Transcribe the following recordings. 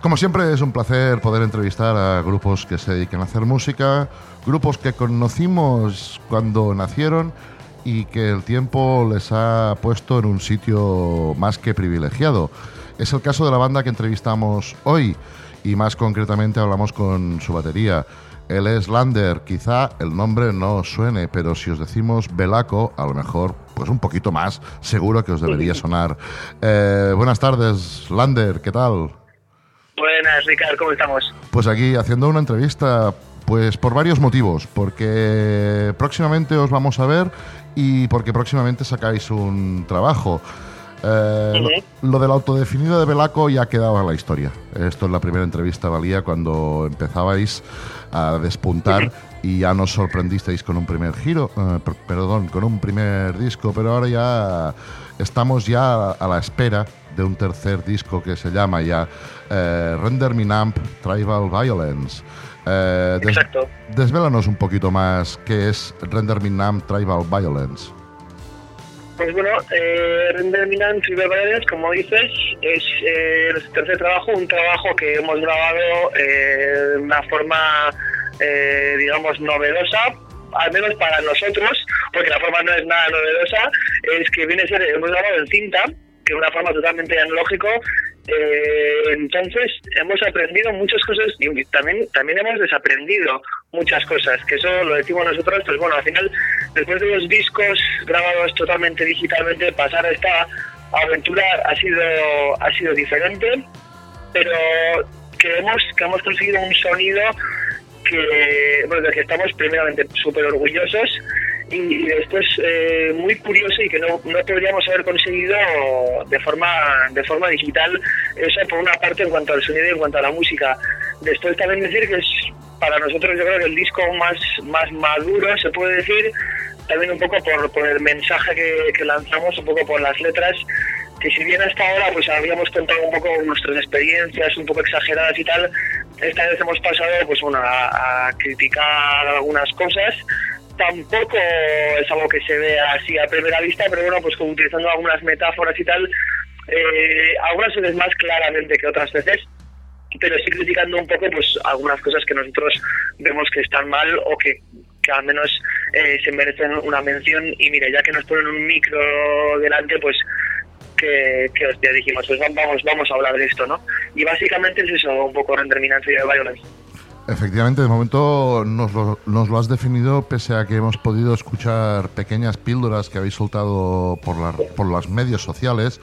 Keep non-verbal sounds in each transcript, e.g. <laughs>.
Como siempre es un placer poder entrevistar a grupos que se dediquen a hacer música, grupos que conocimos cuando nacieron y que el tiempo les ha puesto en un sitio más que privilegiado. Es el caso de la banda que entrevistamos hoy y más concretamente hablamos con su batería. Él es Lander, quizá el nombre no suene, pero si os decimos Belaco, a lo mejor pues un poquito más, seguro que os debería <laughs> sonar. Eh, buenas tardes, Lander, ¿qué tal? Buenas, Ricardo, ¿cómo estamos? Pues aquí haciendo una entrevista, pues por varios motivos, porque próximamente os vamos a ver y porque próximamente sacáis un trabajo. Eh, lo, del autodefinido de Belaco ya ha quedado en la historia. Esto es la primera entrevista valía cuando empezabais a despuntar y ya nos sorprendisteis con un primer giro, eh, perdón, con un primer disco, pero ahora ya estamos ya a la espera de un tercer disco que se llama ya eh, Render Minamp Tribal Violence. Eh, Exacto. Desvélanos un poquito más qué es Render Minamp Tribal Violence. Pues bueno, eh, Render Minamp Tribal Violence, como dices, es eh, el tercer trabajo, un trabajo que hemos grabado de una forma, digamos, novedosa, al menos para nosotros, porque la forma no es nada novedosa, es que viene a ser, hemos grabado en cinta, de una forma totalmente analógico. Eh, entonces hemos aprendido muchas cosas y también, también hemos desaprendido muchas cosas, que eso lo decimos nosotros, pues bueno, al final, después de los discos grabados totalmente digitalmente, pasar a esta aventura ha sido, ha sido diferente, pero creemos que hemos conseguido un sonido que, bueno, del que estamos primeramente súper orgullosos y, después eh, muy curioso y que no, no podríamos haber conseguido de forma de forma digital eso por una parte en cuanto al sonido y en cuanto a la música. Después también decir que es para nosotros yo creo que el disco más más maduro se puede decir también un poco por, por el mensaje que, que lanzamos un poco por las letras que si bien hasta ahora pues habíamos contado un poco nuestras experiencias un poco exageradas y tal esta vez hemos pasado pues bueno a criticar algunas cosas. Tampoco es algo que se vea así a primera vista, pero bueno, pues como utilizando algunas metáforas y tal, eh, algunas veces más claramente que otras veces, pero sí criticando un poco pues algunas cosas que nosotros vemos que están mal o que, que al menos eh, se merecen una mención. Y mira, ya que nos ponen un micro delante, pues que, que dijimos, pues vamos, vamos a hablar de esto, ¿no? Y básicamente es eso, un poco renderminancia de violence. Efectivamente, de momento nos lo, nos lo, has definido pese a que hemos podido escuchar pequeñas píldoras que habéis soltado por, la, por las medios sociales,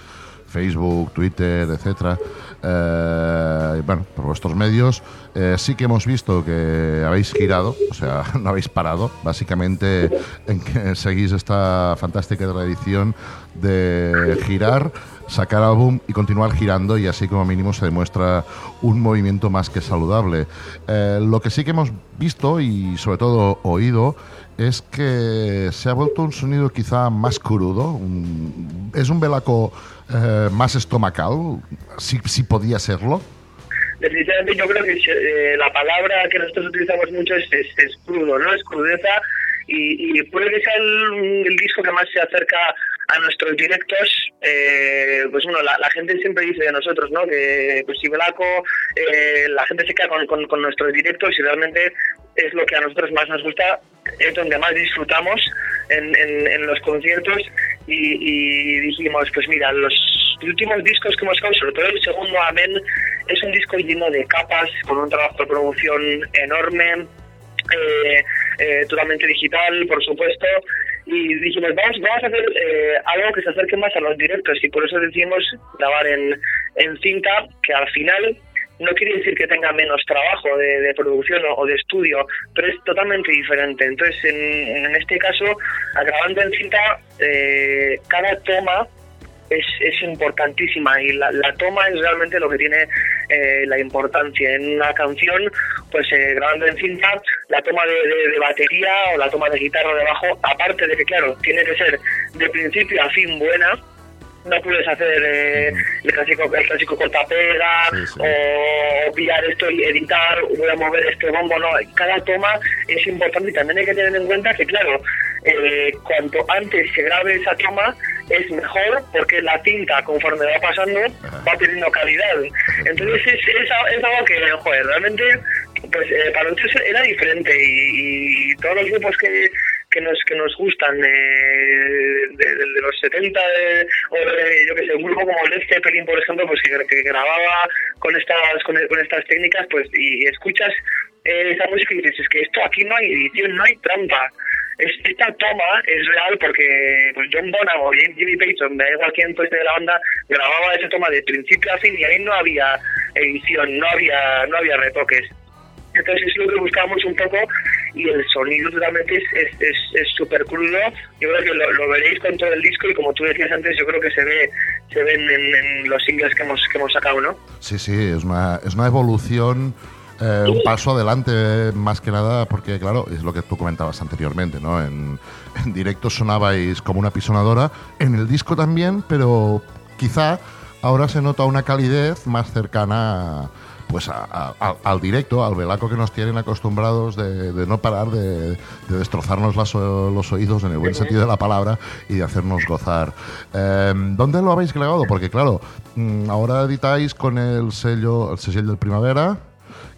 Facebook, Twitter, etcétera. Eh, bueno, por vuestros medios, eh, sí que hemos visto que habéis girado, o sea, <laughs> no habéis parado, básicamente en que seguís esta fantástica tradición de girar sacar álbum y continuar girando y así como mínimo se demuestra un movimiento más que saludable. Eh, lo que sí que hemos visto y sobre todo oído es que se ha vuelto un sonido quizá más crudo, es un velaco eh, más estomacal, si, si podía serlo. Definitivamente yo creo que eh, la palabra que nosotros utilizamos mucho es, es, crudo, ¿no? Es crudeza y, puede que sea el, disco que más se acerca a nuestros directos, eh, pues bueno, la, gente siempre dice de nosotros, ¿no? Que pues si Belaco, eh, la gente se queda con, con, nuestros directos y realmente es lo que a nosotros más nos gusta, es donde más disfrutamos en, en, los conciertos y, dijimos, pues mira, los últimos discos que hemos sacado, sobre todo el segundo Amén, es un disco lleno de capas, con un trabajo de producción enorme, eh, eh, totalmente digital, por supuesto, y dijimos, vamos, vamos a hacer eh, algo que se acerque más a los directos y por eso decidimos grabar en, en cinta, que al final no quiere decir que tenga menos trabajo de, producción o, de estudio, pero es totalmente diferente. Entonces, en, en este caso, grabando en cinta, eh, cada toma es, es importantísima y la, la, toma es realmente lo que tiene eh, la importancia en una canción, pues eh, grabando en cinta, la toma de, batería o la toma de guitarra de bajo, aparte de que, claro, tiene que ser de principio a fin buena, no puedes hacer eh, el clásico el clásico cortapega o pillar esto y editar voy a mover este bombo no cada toma es importante y también hay que tener en cuenta que claro eh, cuanto antes se grabe esa toma es mejor porque la tinta conforme va pasando va teniendo calidad. Entonces es, es, algo que joder realmente pues eh, para nosotros era diferente y todos los grupos que que nos que nos gustan eh, de, los 70 o yo que sé un grupo como Led Zeppelin por ejemplo pues que, grababa con estas con, estas técnicas pues y, escuchas eh, esa música y dices es que esto aquí no hay edición no hay trampa esta toma es real porque pues John Bonham o Jimmy Payton, da igual fuese de la banda, grababa esa toma de principio a fin y ahí no había edición, no había, no había retoques. Entonces es lo que buscábamos un poco y el sonido realmente es súper es, crudo. Yo creo que lo, veréis con todo el disco y como tú decías antes, yo creo que se ve se ven en, los singles que hemos, que hemos sacado, ¿no? Sí, sí, es una, es una evolución... Eh, un paso adelante más que nada porque claro es lo que tú comentabas anteriormente no en, en directo sonabais como una pisonadora en el disco también pero quizá ahora se nota una calidez más cercana a pues al directo, al velaco que nos tienen acostumbrados de, no parar de, destrozarnos los oídos en el buen sentido de la palabra y de hacernos gozar. Em, ¿Dónde lo habéis grabado? Porque claro, mm, ahora editáis con el sello, el sello del Primavera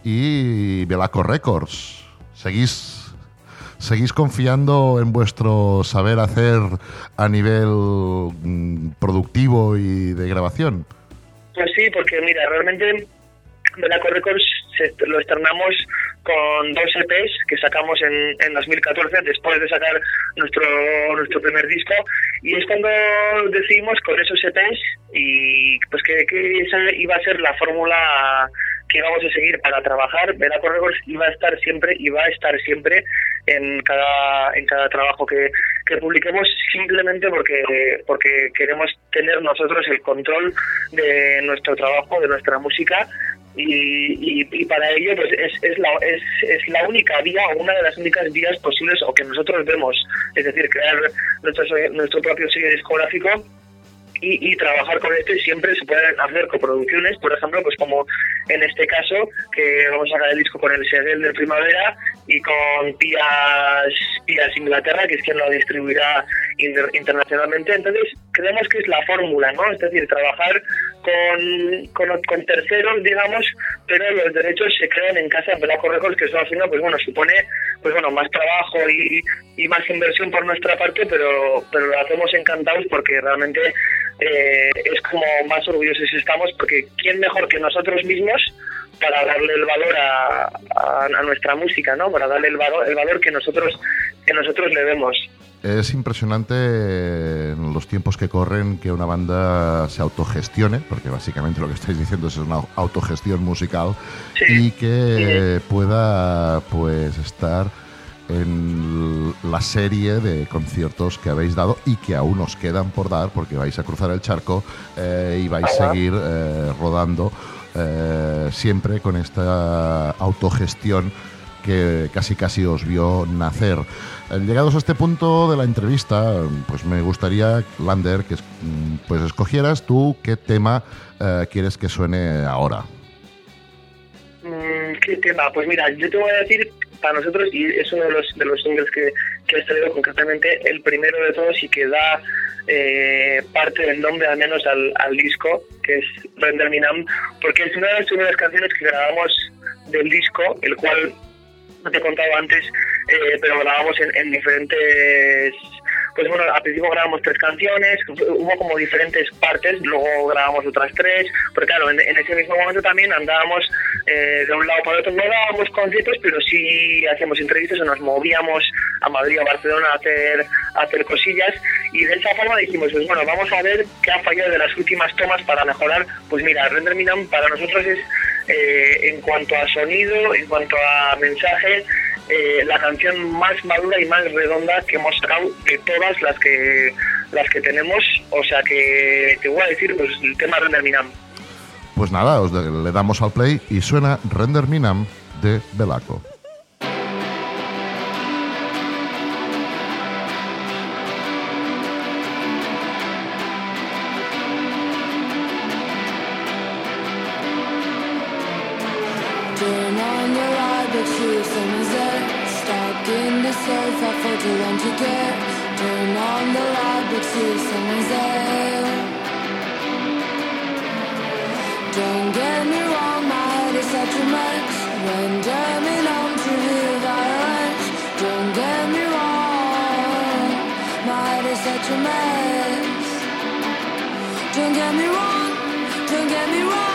y Velaco Records. ¿Seguís ¿Seguís confiando en vuestro saber hacer a nivel mm, productivo y de grabación? Pues sí, porque mira, realmente Velaco Records lo estrenamos con dos EPs que sacamos en, en 2014 después de sacar nuestro nuestro primer disco y es cuando decidimos con esos EPs y pues que, que esa iba a ser la fórmula que íbamos a seguir para trabajar. Velaco Records iba a estar siempre y va a estar siempre en cada en cada trabajo que, que publiquemos simplemente porque porque queremos tener nosotros el control de nuestro trabajo, de nuestra música y, y, para ello pues es, es, la, es, es, la única vía o una de las únicas vías posibles o que nosotros vemos, es decir, crear nuestro, nuestro propio sello discográfico y, y, trabajar con esto y siempre se pueden hacer coproducciones, por ejemplo, pues como en este caso, que vamos a sacar el disco con el Segel de Primavera y con Pías, Pías Inglaterra, que es quien lo distribuirá internacionalmente. Entonces, creemos que es la fórmula, ¿no? Es decir, trabajar con, con, terceros, digamos, pero los derechos se crean en casa de la Records, que eso al final, pues bueno, supone pues bueno, más trabajo y, y más inversión por nuestra parte, pero, pero lo hacemos encantados porque realmente eh, es como más orgullosos estamos, porque ¿quién mejor que nosotros mismos para darle el valor a, a, nuestra música, ¿no? Para darle el valor, el valor que nosotros que nosotros le vemos. Es impresionante en los tiempos que corren que una banda se autogestione, porque básicamente lo que estáis diciendo es una autogestión musical y que pueda pues estar en la serie de conciertos que habéis dado y que aún os quedan por dar porque vais a cruzar el charco eh, y vais a seguir eh, rodando eh, siempre con esta autogestión que casi casi os vio nacer. Llegados a este punto de la entrevista, pues me gustaría, Lander, que mm, pues escogieras tú qué tema quieres que suene ahora. Mm, ¿Qué tema? Pues mira, yo te voy a decir para nosotros y es uno de los, de los singles que, que has traído concretamente el primero de todos y que da eh, parte del nombre al menos al, al disco, que es Render Minam, porque es una de las primeras canciones que grabamos del disco, el cual no te he contado antes, eh, pero grabamos en, en diferentes pues bueno, al principio grabamos tres canciones, hubo como diferentes partes, luego grabamos otras tres, porque claro, en, ese mismo momento también andábamos eh, de un lado para otro, no dábamos conciertos, pero sí hacíamos entrevistas o nos movíamos a Madrid o a Barcelona a hacer, a hacer cosillas y de esa forma dijimos, pues bueno, vamos a ver qué ha fallado de las últimas tomas para mejorar, pues mira, Render Minam para nosotros es eh, en cuanto a sonido, en cuanto a mensaje, eh, la canción más madura y más redonda que hemos sacado de todas las que las que tenemos. O sea que te voy a decir pues, el tema Render Minam. Pues nada, os le damos al play y suena Render Minam de Belaco. but you're so that Stuck in the surf, I thought you to care Turn on the light, but you're so that Don't get me wrong, my head is such a mess. When turning on to violence Don't get me wrong, my head is such a mess. Don't get me wrong, don't get me wrong.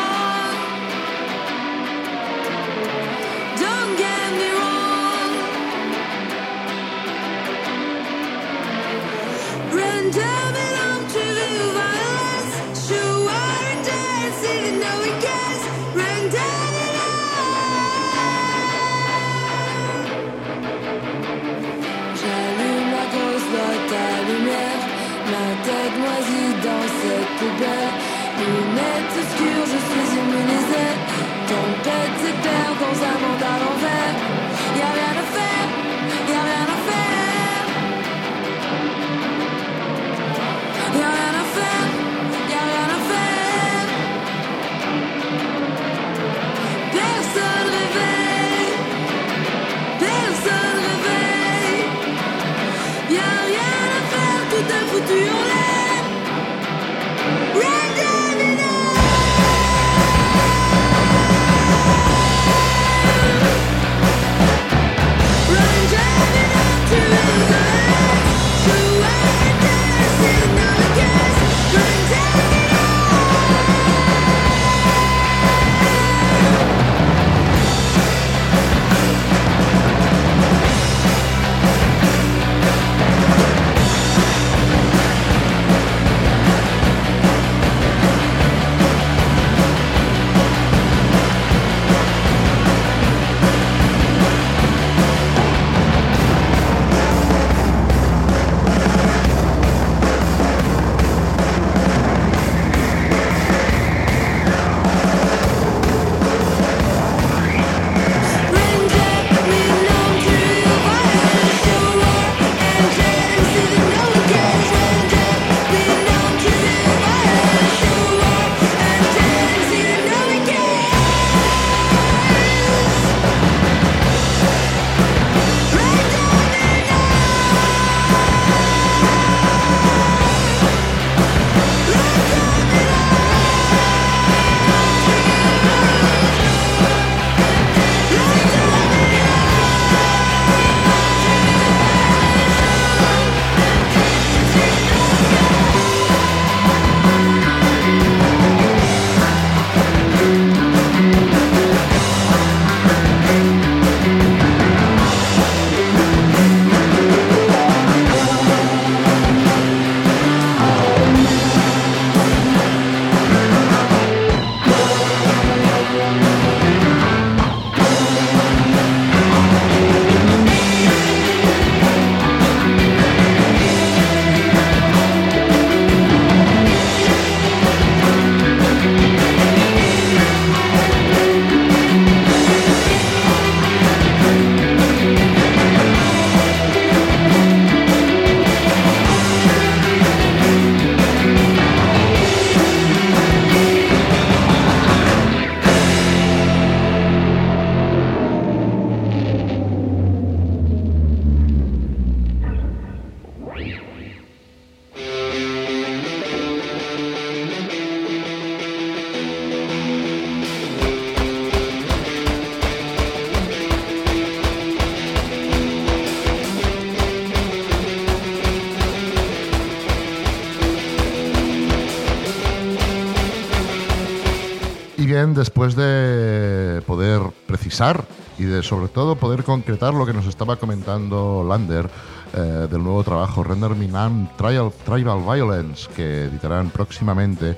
bien después de poder precisar y de sobre todo poder concretar lo que nos estaba comentando Lander eh, del nuevo trabajo Render Me Man Trial, Tribal Violence que editarán próximamente.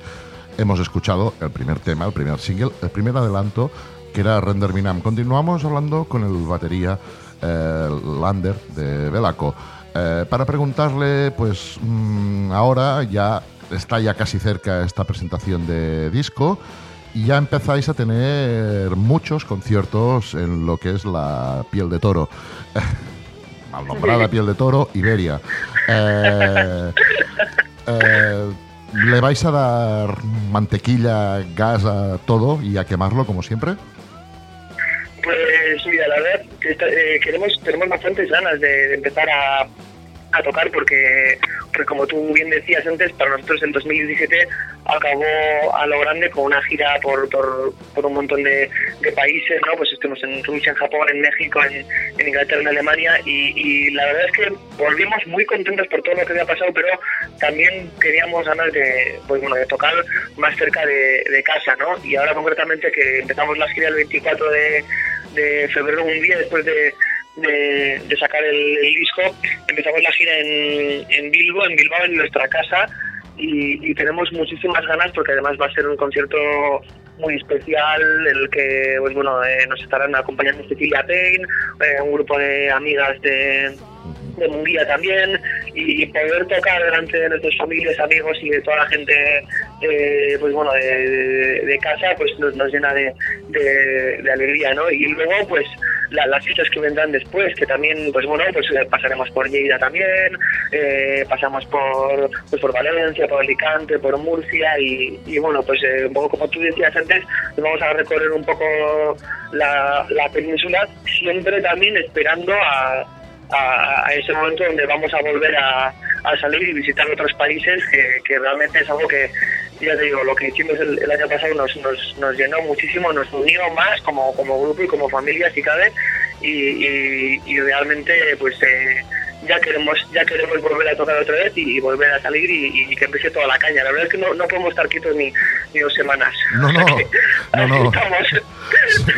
Hemos escuchado el primer tema, el primer single, el primer adelanto que era Render Minam. Continuamos hablando con el batería eh, Lander de Belaco eh, para preguntarle, pues mmm, ahora ya está ya casi cerca esta presentación de disco ya empezáis a tener muchos conciertos en lo que es la piel de toro. <laughs> Mal nombrada piel de toro, Iberia. Eh, eh, ¿Le vais a dar mantequilla, gas a todo y a quemarlo como siempre? Pues mira, la verdad eh, queremos, tenemos bastantes ganas de empezar a a tocar porque, porque, como tú bien decías antes, para nosotros el 2017 acabó a lo grande con una gira por, por, por un montón de, de, países, ¿no? Pues estuvimos en Rusia, en Japón, en México, en, en Inglaterra, en Alemania y, la verdad es que volvimos muy contentos por todo lo que había pasado, pero también queríamos ganas de, pues, bueno, de tocar más cerca de, de casa, ¿no? Y ahora concretamente que empezamos la gira el 24 de, de febrero, un día después de de, de sacar el, el, disco, empezamos la gira en, en Bilbo, en Bilbao, en nuestra casa, y, y, tenemos muchísimas ganas porque además va a ser un concierto muy especial en el que pues bueno eh, nos estarán acompañando Cecilia Payne, eh, un grupo de amigas de, de Munguía también y, poder tocar delante de nuestras familias, amigos y de toda la gente eh, pues bueno de, casa pues nos, nos llena de, de, alegría ¿no? y luego pues la, las fiestas que vendrán después que también pues bueno pues pasaremos por Lleida también eh, pasamos por pues por Valencia por Alicante por Murcia y, y bueno pues eh, un poco como tú decías antes vamos a recorrer un poco la península siempre también esperando a a, a, ese momento donde vamos a volver a, salir y visitar otros países, que, que, realmente es algo que, ya te digo, lo que hicimos el, el año pasado nos, nos, nos, llenó muchísimo, nos unió más como, como grupo y como familia, si cabe, y, y, y realmente, pues... Eh, ya queremos ya queremos volver a tocar otra vez y, y volver a salir y, y, que empiece toda la caña. La verdad es que no, no podemos estar quietos ni, ni, dos semanas. No, no, <laughs> no, no.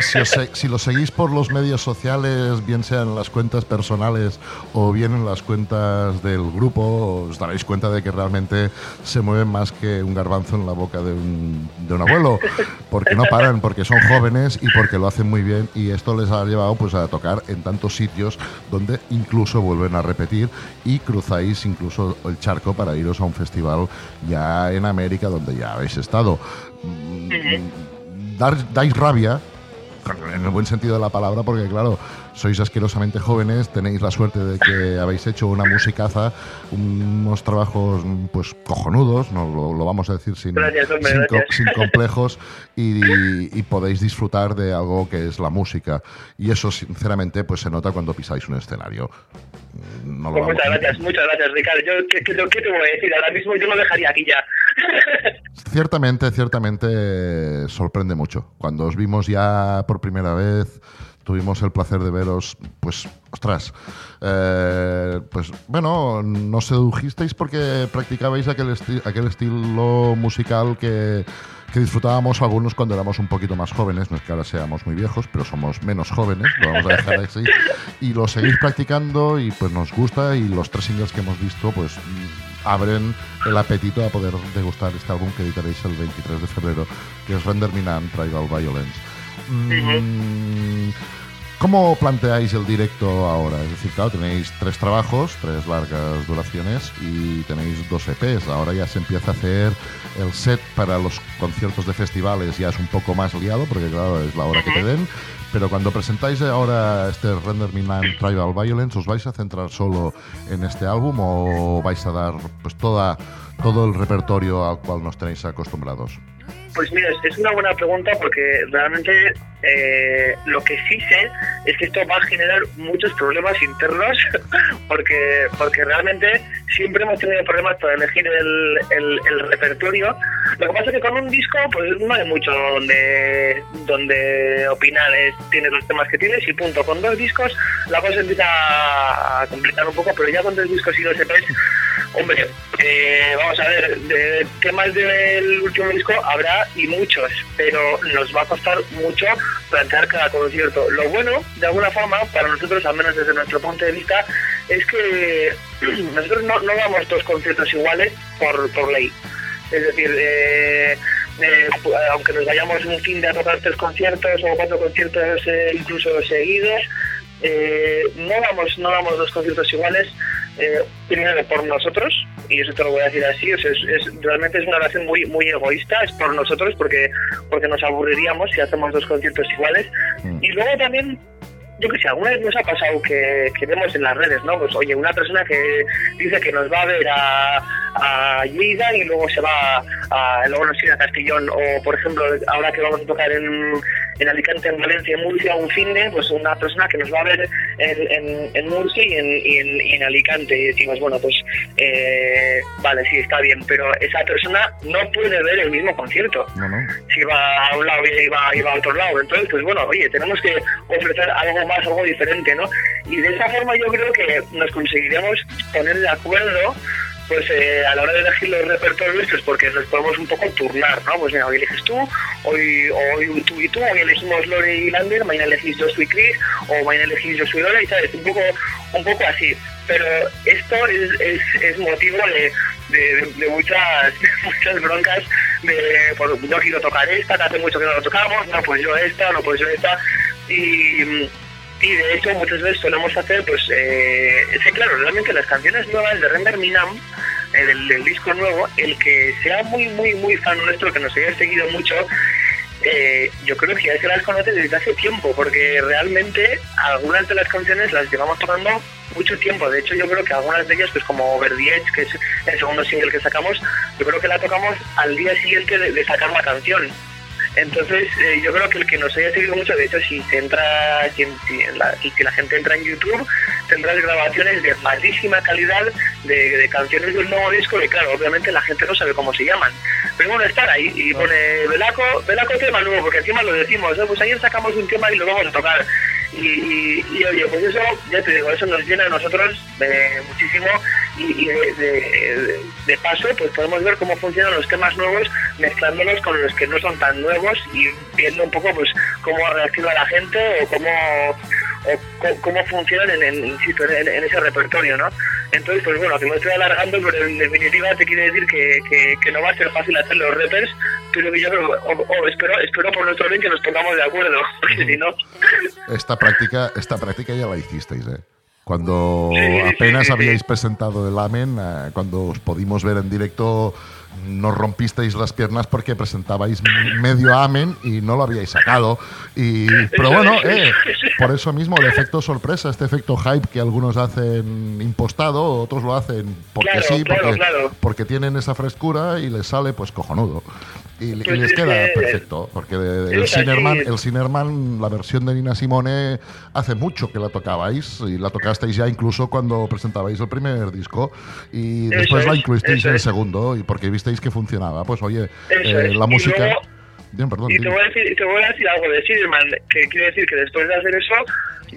Si, si, si, lo seguís por los medios sociales, bien sean las cuentas personales o bien en las cuentas del grupo, os daréis cuenta de que realmente se mueven más que un garbanzo en la boca de un, de un abuelo, porque no paran, porque son jóvenes y porque lo hacen muy bien y esto les ha llevado pues a tocar en tantos sitios donde incluso vuelven a repetir y cruzáis incluso el charco para iros a un festival ya en América donde ya habéis estado. Dar, dais rabia, en el buen sentido de la palabra, porque claro, sois asquerosamente jóvenes, tenéis la suerte de que habéis hecho una musicaza, unos trabajos pues cojonudos, no lo, lo vamos a decir sin, gracias, hombre, sin, complejos, y, y, podéis disfrutar de algo que es la música. Y eso, sinceramente, pues se nota cuando pisáis un escenario. No pues muchas gracias, muchas gracias, Ricardo. Yo, ¿qué, qué, ¿qué, te voy a decir? Ahora mismo yo lo dejaría aquí ya. <laughs> ciertamente, ciertamente sorprende mucho. Cuando os vimos ya por primera vez, tuvimos el placer de veros, pues, ostras, eh, pues bueno, nos sedujisteis porque practicabais aquel, esti aquel estilo musical que, que, disfrutábamos algunos cuando éramos un poquito más jóvenes, no es que ahora seamos muy viejos, pero somos menos jóvenes, lo vamos a dejar así, y lo seguís practicando y pues nos gusta y los tres singles que hemos visto, pues abren el apetito a poder degustar este álbum que editaréis el 23 de febrero, que es Render Minant Tribal Violence. Mm, ¿Cómo planteáis el directo ahora? Es decir, claro, tenéis tres trabajos, tres largas duraciones y tenéis dos EPs. Ahora ya se empieza a hacer el set para los conciertos de festivales, ya es un poco más liado porque, claro, es la hora que te den. Pero cuando presentáis ahora este Render Me Man Tribal Violence, ¿os vais a centrar solo en este álbum o vais a dar pues toda, todo el repertorio al cual nos tenéis acostumbrados? Pues mira, es una buena pregunta porque realmente eh, lo que sí sé es que esto va a generar muchos problemas internos <laughs> porque porque realmente siempre hemos tenido problemas para elegir el, el, repertorio. Lo que pasa es que con un disco pues no hay mucho donde, donde opinar, es, tienes los temas que tienes y punto. Con dos discos la cosa empieza a complicar un poco, pero ya con dos discos y dos EPs, hombre, eh, vamos a ver, de temas del último disco habrá y muchos, pero nos va a costar mucho plantear cada concierto. Lo bueno, de alguna forma, para nosotros, al menos desde nuestro punto de vista, es que <clears throat> nosotros no, no damos dos conciertos iguales por, por ley. Es decir, eh, eh, aunque nos vayamos un fin de a tres conciertos o cuatro conciertos eh, incluso seguidos, no damos no damos dos conciertos iguales, primero por nosotros, y eso te lo voy a decir así, o sea, es, realmente es una relación muy muy egoísta, es por nosotros porque porque nos aburriríamos si hacemos dos conciertos iguales. Mm. Y luego también yo que sé, alguna vez nos ha pasado que, que, vemos en las redes, ¿no? Pues oye, una persona que dice que nos va a ver a, a Lleida y luego se va a, luego nos sigue a Castellón, o por ejemplo, ahora que vamos a tocar en, en Alicante, en Valencia, en Murcia, un fin de, pues una persona que nos va a ver en, en, Murcia y en, en, Alicante. Y decimos, bueno, pues eh, vale, sí, está bien, pero esa persona no puede ver el mismo concierto. Si va a un lado y va, y va a otro lado. Entonces, pues bueno, oye, tenemos que ofrecer algo más, algo diferente, ¿no? Y de esa forma yo creo que nos conseguiremos poner de acuerdo pues eh, a la hora de elegir los repertorios, pues porque nos podemos un poco turnar, ¿no? Pues mira, hoy eliges tú, hoy, hoy tú y tú, hoy elegimos Lore y Lander, mañana elegís yo soy Chris, o mañana elegís yo soy Lore, y sabes, un poco, un poco así. Pero esto es, es, motivo de, de, muchas, <laughs> muchas broncas de, por, no quiero tocar esta, que hace mucho que no lo tocamos, no, pues yo esta, no, pues yo esta, y y de hecho muchas veces solemos hacer, pues, eh, claro, realmente las canciones nuevas de Render Minam, eh, del, disco nuevo, el que sea muy, muy, muy fan nuestro, que nos haya seguido mucho, eh, yo creo que ya se las conoce desde hace tiempo, porque realmente algunas de las canciones las llevamos tocando mucho tiempo. De hecho, yo creo que algunas de ellas, pues como Over the Edge, que es el segundo single que sacamos, yo creo que la tocamos al día siguiente de sacar la canción. Entonces, eh, yo creo que el que nos haya seguido mucho, de hecho, si se entra, si, la, la gente entra en YouTube, tendrás grabaciones de malísima calidad de, canciones del nuevo disco, y claro, obviamente la gente no sabe cómo se llaman. Pero bueno, estar ahí y pone Velaco, Velaco tema nuevo, porque encima lo decimos, pues ayer sacamos un tema y lo vamos a tocar. Y, y, oye, pues eso, ya te digo, eso nos llena a nosotros eh, muchísimo y, de, paso pues podemos ver cómo funcionan los temas nuevos mezclándolos con los que no son tan nuevos y viendo un poco pues cómo reacciona la gente o cómo o cómo funcionan en, en, en, ese repertorio, ¿no? Entonces, pues bueno, que me estoy alargando, pero en definitiva te quiere decir que, que, no va a ser fácil hacer los rappers, pero que yo espero, espero por nuestro bien que nos pongamos de acuerdo, <laughs> porque si no... Esta práctica, esta práctica ya la hicisteis, ¿eh? Cuando apenas habíais presentado el Amen, eh, cuando os pudimos ver en directo, nos rompisteis las piernas porque presentabais medio Amen y no lo habíais sacado. Y, pero bueno, eh, por eso mismo el efecto sorpresa, este efecto hype que algunos hacen impostado, otros lo hacen porque sí, porque, porque tienen esa frescura y les sale pues cojonudo. Y, pues les queda perfecto, porque el Sinerman, el Sinerman, la versión de Nina Simone, hace mucho que la tocabais y la tocasteis ya incluso cuando presentabais el primer disco y después la incluisteis en el segundo y porque visteis que funcionaba. Pues oye, eh, la música... Bien, perdón, y te voy, a decir, te voy, a decir, algo de Sinerman, que quiere decir que después de hacer eso,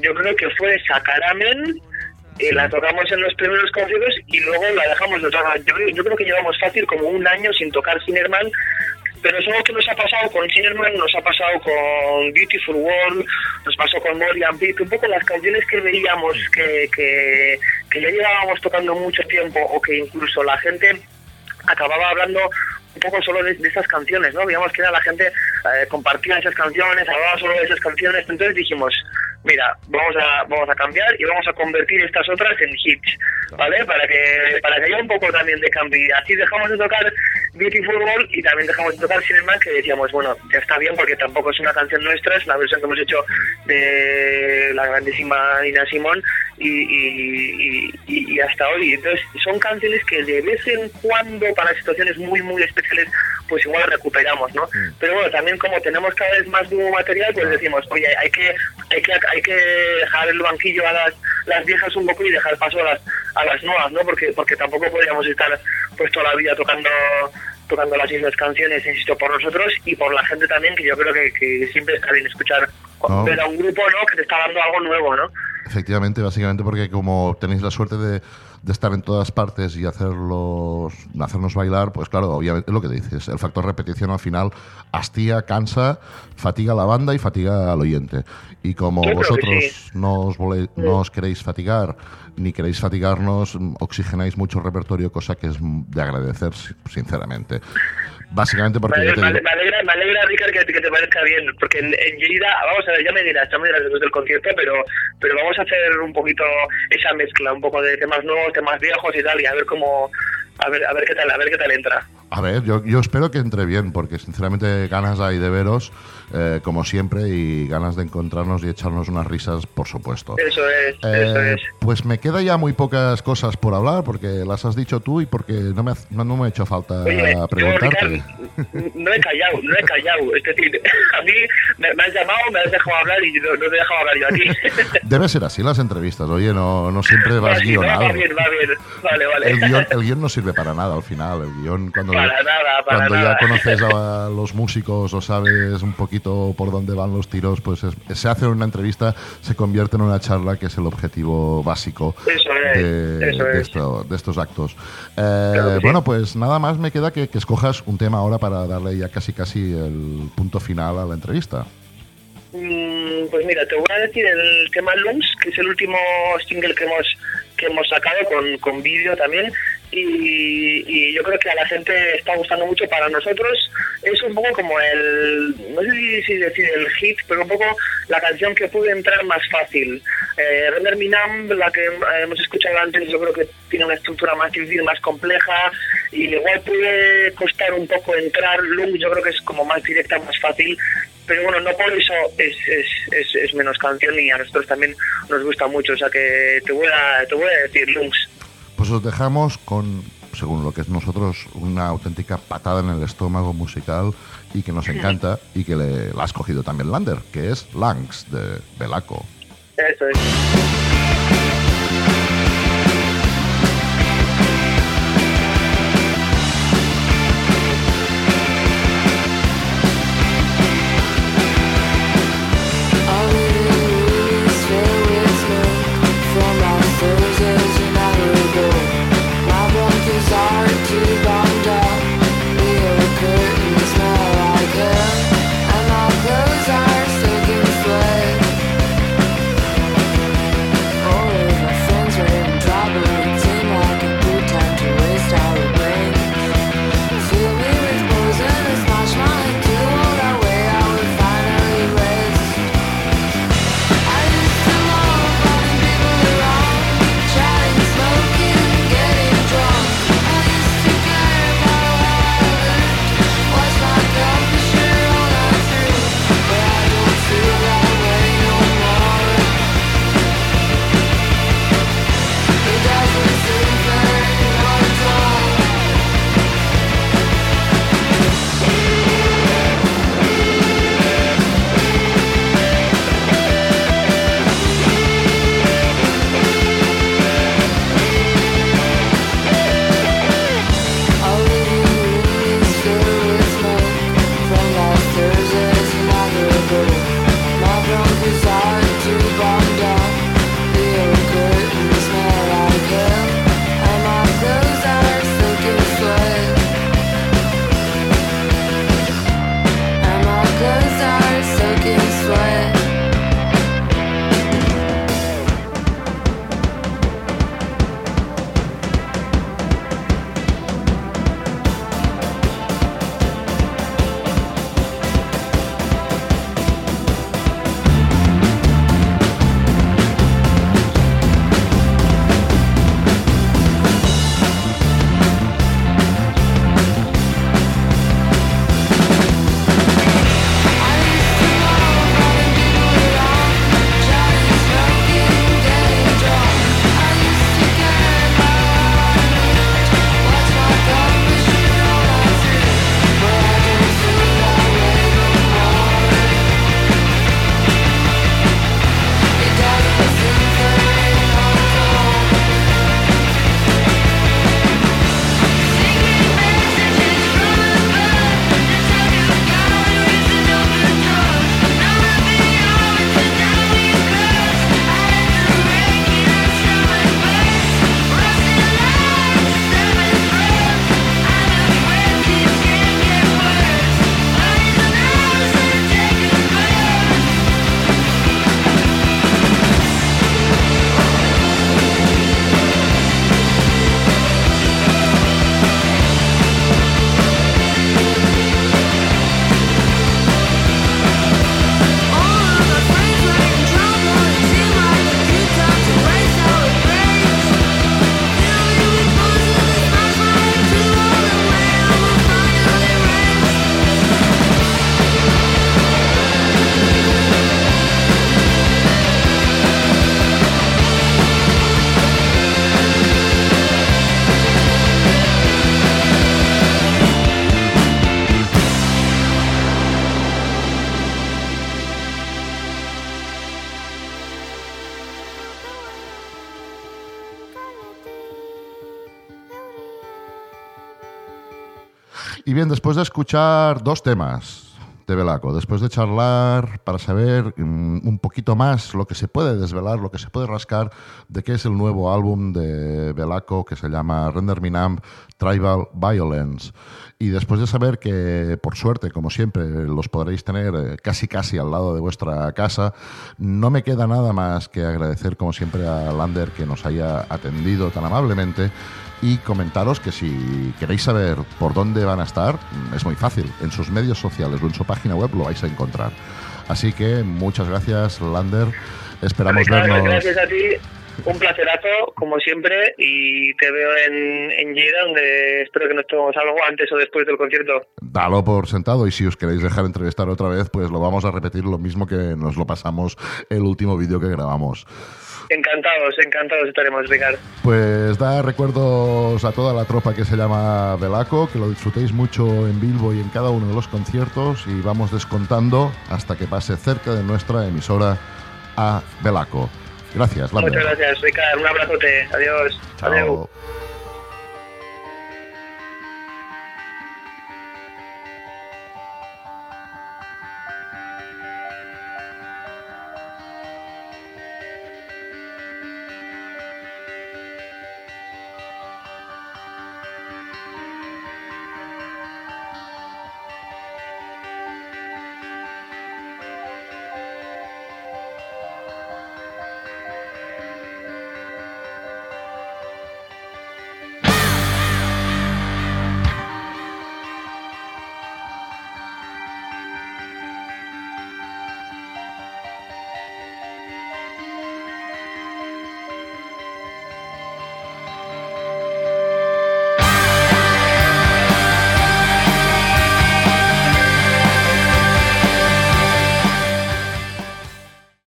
yo creo que fue sacar Amen y la tocamos en los primeros conciertos y luego la dejamos de tocar. Yo, yo, creo que llevamos fácil como un año sin tocar Sinerman pero es algo que nos ha pasado con Cinnamon, nos ha pasado con Beautiful World, nos pasó con Morian Beat, un poco las canciones que veíamos que, que, que ya llevábamos tocando mucho tiempo o que incluso la gente acababa hablando un poco solo de, esas canciones, ¿no? Digamos que era la gente eh, compartía esas canciones, hablaba solo de esas canciones, entonces dijimos, mira, vamos a, vamos a cambiar y vamos a convertir estas otras en hits, ¿vale? Para que, para que haya un poco también de cambio. Y así dejamos de tocar Beautiful World y también dejamos de tocar Cineman, que decíamos, bueno, ya está bien porque tampoco es una canción nuestra, es la versión que hemos hecho de la grandísima Nina Simón y, y, hasta hoy. Entonces, son canciones que de vez en cuando, para situaciones muy, muy especiales, pues igual recuperamos, ¿no? Mm. Pero bueno, también como tenemos cada vez más nuevo material, pues decimos, oye, hay que, hay que, hay que dejar el banquillo a las, las viejas un poco y dejar paso a las, a las nuevas, ¿no? Porque, porque tampoco podríamos estar pues toda la vida tocando tocando las mismas canciones, insisto, por nosotros y por la gente también, que yo creo que, siempre está bien escuchar ver a un grupo ¿no? que te está dando algo nuevo, ¿no? Efectivamente, básicamente porque como tenéis la suerte de, de estar en todas partes y hacerlos, hacernos bailar, pues claro, obviamente es lo que dices, el factor repetición al final hastía, cansa, fatiga a la banda y fatiga al oyente. Y como vosotros no, os no os queréis fatigar ni queréis fatigarnos, oxigenáis mucho repertorio, cosa que es de agradecer, sinceramente. Básicamente porque... Me, alegra, me alegra, Ricard, que, te parezca bien, porque en, en vamos a ver, ya me dirás, ya me dirás después del concierto, pero, pero vamos a hacer un poquito esa mezcla, un poco de temas nuevos, temas viejos y tal, y a ver cómo a ver, a ver qué tal, a ver qué tal entra. A ver, yo, yo espero que entre bien, porque sinceramente ganas hay de veros, eh, como siempre, y ganas de encontrarnos y echarnos unas risas, por supuesto. Eso es, Eh, eso es. Pues me queda ya muy pocas cosas por hablar, porque las has dicho tú y porque no me, ha- no, no me ha hecho falta Oye, yo, preguntarte. Ricardo, no he callado, no he callado. Es decir, <laughs> a mí me, me has llamado, me has dejado hablar y no, no te he dejado hablar yo a ti. <laughs> Debe ser así las entrevistas, oye, no, no siempre vas Va, sí, guionado. va bien, va bien. Vale, vale. El guion, el guion no sirve para nada al final. El guion, cuando, Para nada, para cuando nada. ya conoces a los músicos o sabes un poquito por dónde van los tiros, pues es- se hace una entrevista, se convierte en una charla, que es el objetivo básico Eso es, de, eso de es. esto- de estos actos. Eh, Claro que sí. Bueno, pues nada más me queda que, que escojas un tema ahora para darle ya casi casi el punto final a la entrevista. Mm, Pues mira, te voy a decir el tema Lungs, que es el último single que hemos que hemos sacado con, con vídeo también. Y, y yo creo que a la gente está gustando mucho. Para nosotros es un poco como el, no sé si, decir el hit, pero un poco la canción que puede entrar más fácil. Eh, Render Minam, la que hemos escuchado antes, yo creo que tiene una estructura más difícil, más compleja y igual puede costar un poco entrar. Lung yo creo que es como más directa, más fácil pero bueno, no por eso es, es, es, es menos canción y a nosotros también nos gusta mucho, o sea que te voy a, te voy a decir Lungs. Pues os dejamos con, según lo que es nosotros, una auténtica patada en el estómago musical y que nos <laughs> encanta y que le, la ha escogido también Lander, que es Langs de Belaco. Eso es. Bien, después de escuchar dos temas de Belaco, después de charlar para saber mm, un poquito más lo que se puede desvelar, lo que se puede rascar de qué es el nuevo álbum de Belaco que se llama Render Minam Tribal Violence. Y después de saber que, por suerte, como siempre, los podréis tener eh, casi casi al lado de vuestra casa, no me queda nada más que agradecer, como siempre, a Lander que nos haya atendido tan amablemente y comentaros que si queréis saber por dónde van a estar, es muy fácil. En sus medios sociales o en su página web lo vais a encontrar. Así que muchas gracias, Lander. Esperamos vernos. Gracias a ti. Un placerazo, como siempre, y te veo en, en donde espero que nos tomemos algo antes o después del concierto. Dalo por sentado, y si os queréis dejar entrevistar otra vez, pues lo vamos a repetir lo mismo que nos lo pasamos el último vídeo que grabamos. Encantados, encantados estaremos, Ricardo. Pues da recuerdos a toda la tropa que se llama Velaco, que lo disfrutéis mucho en Bilbo y en cada uno de los conciertos y vamos descontando hasta que pase cerca de nuestra emisora a Velaco. Gracias, Muchas gracias, Ricardo. Un abrazote. Adiós. Chao.